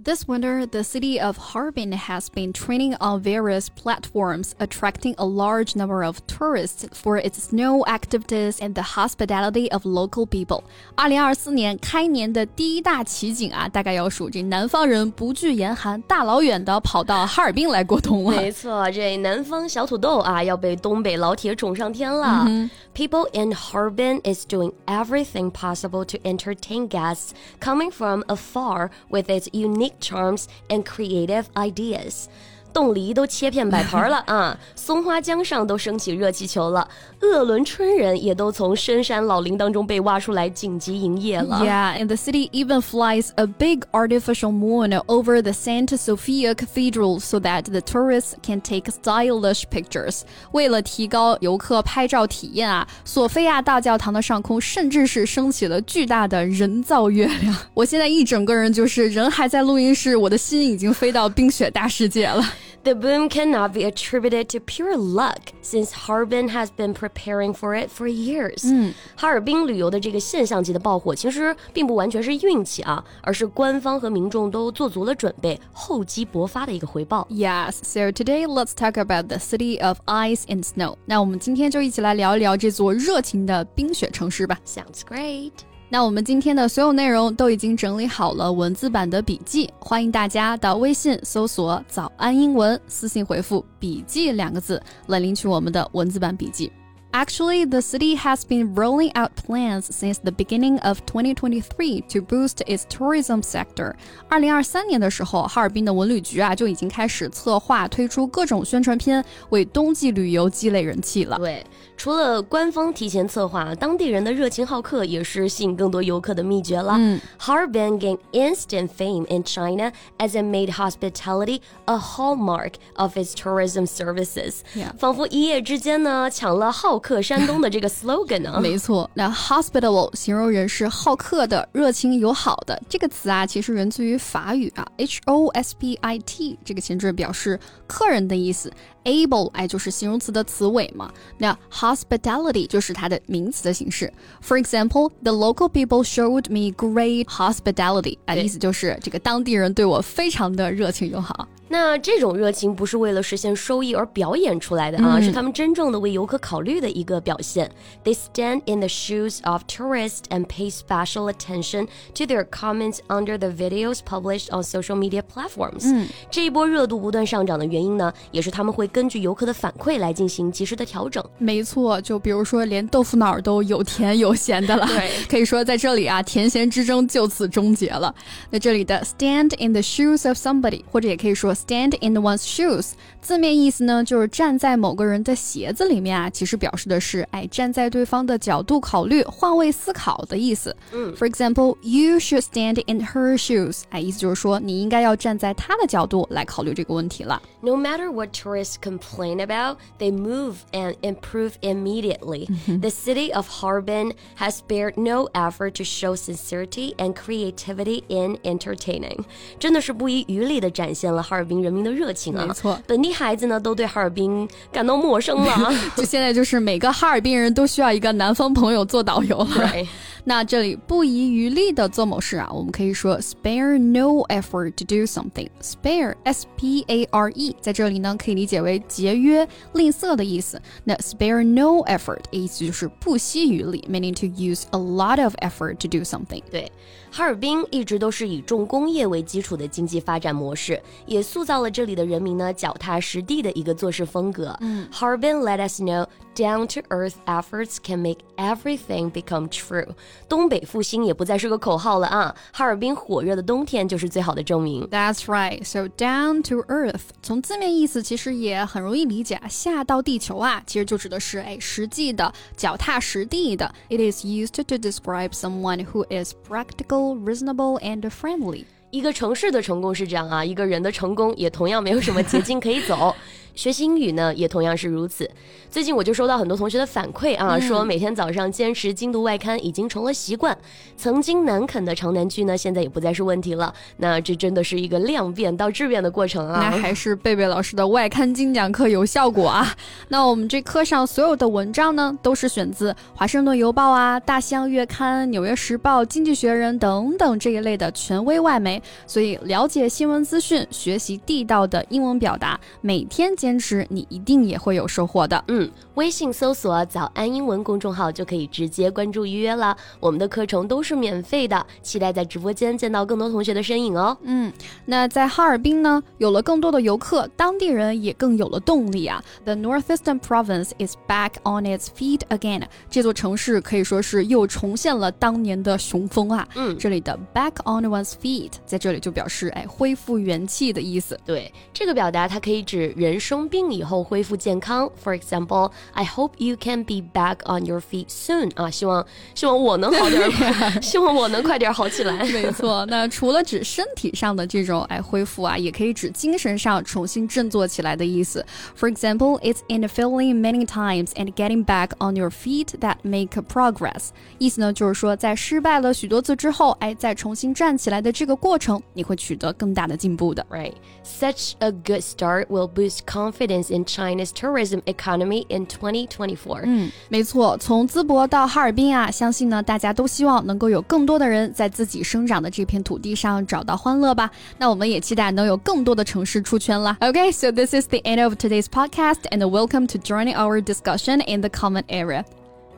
！This winter, the city of Harbin has been training on various platforms, attracting a large number of tourists for its snow activities and the hospitality of local people. 二零二四年开年的第一大奇景啊，大概要数这南方人不惧严寒，大老远的跑到哈尔滨来过冬了。没错，这南方小土豆啊，要被东北老铁宠上天了。People in Harbin is doing everything possible to entertain guests coming from afar with its unique charms and creative ideas. 冻梨都切片摆盘了啊！松花江上都升起热气球了，鄂伦春人也都从深山老林当中被挖出来紧急营业了。Yeah, and the city even flies a big artificial moon over the Santa Sofia Cathedral so that the tourists can take stylish pictures. 为了提高游客拍照体验啊，索菲亚大教堂的上空甚至是升起了巨大的人造月亮。我现在一整个人就是人还在录音室，我的心已经飞到冰雪大世界了。The boom cannot be attributed to pure luck, since Harbin has been preparing for it for years. 嗯，哈尔滨旅游的这个现象级的爆火，其实并不完全是运气啊，而是官方和民众都做足了准备，厚积薄发的一个回报。Yes, so today let's talk about the city of ice and snow. 那我们今天就一起来聊一聊这座热情的冰雪城市吧。Sounds great. 那我们今天的所有内容都已经整理好了文字版的笔记，欢迎大家到微信搜索“早安英文”，私信回复“笔记”两个字来领取我们的文字版笔记。Actually, the city has been rolling out plans since the beginning of 2023 to boost its tourism sector. 二零二三年的时候，哈尔滨的文旅局啊就已经开始策划推出各种宣传片，为冬季旅游积累人气了。对，除了官方提前策划，当地人的热情好客也是吸引更多游客的秘诀了。嗯，Harbin gained instant fame in China as it made hospitality a hallmark of its tourism services. 仿佛一夜之间呢，抢了好。客山东的这个 slogan 呢？没错，那 hospitable 形容人是好客的、热情友好的。这个词啊，其实源自于法语啊，h o s p i t 这个前缀表示客人的意思。able 哎就是形容词的词尾嘛。那 hospitality 就是它的名词的形式。For example, the local people showed me great hospitality，啊，意思就是这个当地人对我非常的热情友好。那这种热情不是为了实现收益而表演出来的啊，嗯、是他们真正的为游客考虑的一个表现。They stand in the shoes of tourists and pay special attention to their comments under the videos published on social media platforms。嗯，这一波热度不断上涨的原因呢，也是他们会根据游客的反馈来进行及时的调整。没错，就比如说连豆腐脑都有甜有咸的了。对，可以说在这里啊，甜咸之争就此终结了。那这里的 stand in the shoes of somebody，或者也可以说。Stand in one's shoes，字面意思呢就是站在某个人的鞋子里面啊，其实表示的是哎站在对方的角度考虑、换位思考的意思。嗯，For example，you should stand in her shoes，哎，意思就是说你应该要站在她的角度来考虑这个问题了。No matter what tourists complain about, they move and improve immediately. The city of Harbin has spared no effort to show sincerity and creativity in entertaining. 真的是不遗余力的展现了哈尔滨。 人民的热情啊，没错，本地孩子呢都对哈尔滨感到陌生了。就现在，就是每个哈尔滨人都需要一个南方朋友做导游了。那这里不遗余力的做某事啊，我们可以说 spare no effort to do something。spare s p a r e 在这里呢可以理解为节约、吝啬的意思。那 spare no effort 意思就是不惜余力，meaning to use a lot of effort to do something。对，哈尔滨一直都是以重工业为基础的经济发展模式，也塑造了这里的人民呢脚踏实地的一个做事风格。嗯，Harbin let us know down to earth efforts can make everything become true。东北复兴也不再是个口号了啊！哈尔滨火热的冬天就是最好的证明。That's right. So down to earth，从字面意思其实也很容易理解，下到地球啊，其实就指的是哎实际的、脚踏实地的。It is used to describe someone who is practical, reasonable, and friendly. 一个城市的成功是这样啊，一个人的成功也同样没有什么捷径可以走。 学习英语呢，也同样是如此。最近我就收到很多同学的反馈啊，说每天早上坚持精读外刊已经成了习惯，曾经难啃的长难句呢，现在也不再是问题了。那这真的是一个量变到质变的过程啊！那还是贝贝老师的外刊精讲课有效果啊！那我们这课上所有的文章呢，都是选自《华盛顿邮报》啊、《大西洋月刊》、《纽约时报》、《经济学人》等等这一类的权威外媒，所以了解新闻资讯，学习地道的英文表达，每天。坚持，你一定也会有收获的。嗯，微信搜索“早安英文”公众号就可以直接关注预约了。我们的课程都是免费的，期待在直播间见到更多同学的身影哦。嗯，那在哈尔滨呢，有了更多的游客，当地人也更有了动力啊。The northeastern province is back on its feet again。这座城市可以说是又重现了当年的雄风啊。嗯，这里的 back on one's feet 在这里就表示哎恢复元气的意思。对，这个表达它可以指人。生病以后恢复健康。For example, I hope you can be back on your feet soon. 啊，希望希望我能好点儿，希望我能快点好起来。没错，那除了指身体上的这种哎恢复啊，也可以指精神上重新振作起来的意思。For example, it's in failing many times and getting back on your feet that make progress. 意思呢就是说，在失败了许多次之后，哎，再重新站起来的这个过程，你会取得更大的进步的。Right, such a good start will boost confidence in China's tourism economy in 2024。嗯，没错，从淄博到哈尔滨啊，相信呢大家都希望能够有更多的人在自己生长的这片土地上找到欢乐吧。那我们也期待能有更多的城市出圈啦。Okay, so this is the end of today's podcast, and welcome to joining our discussion in the comment area.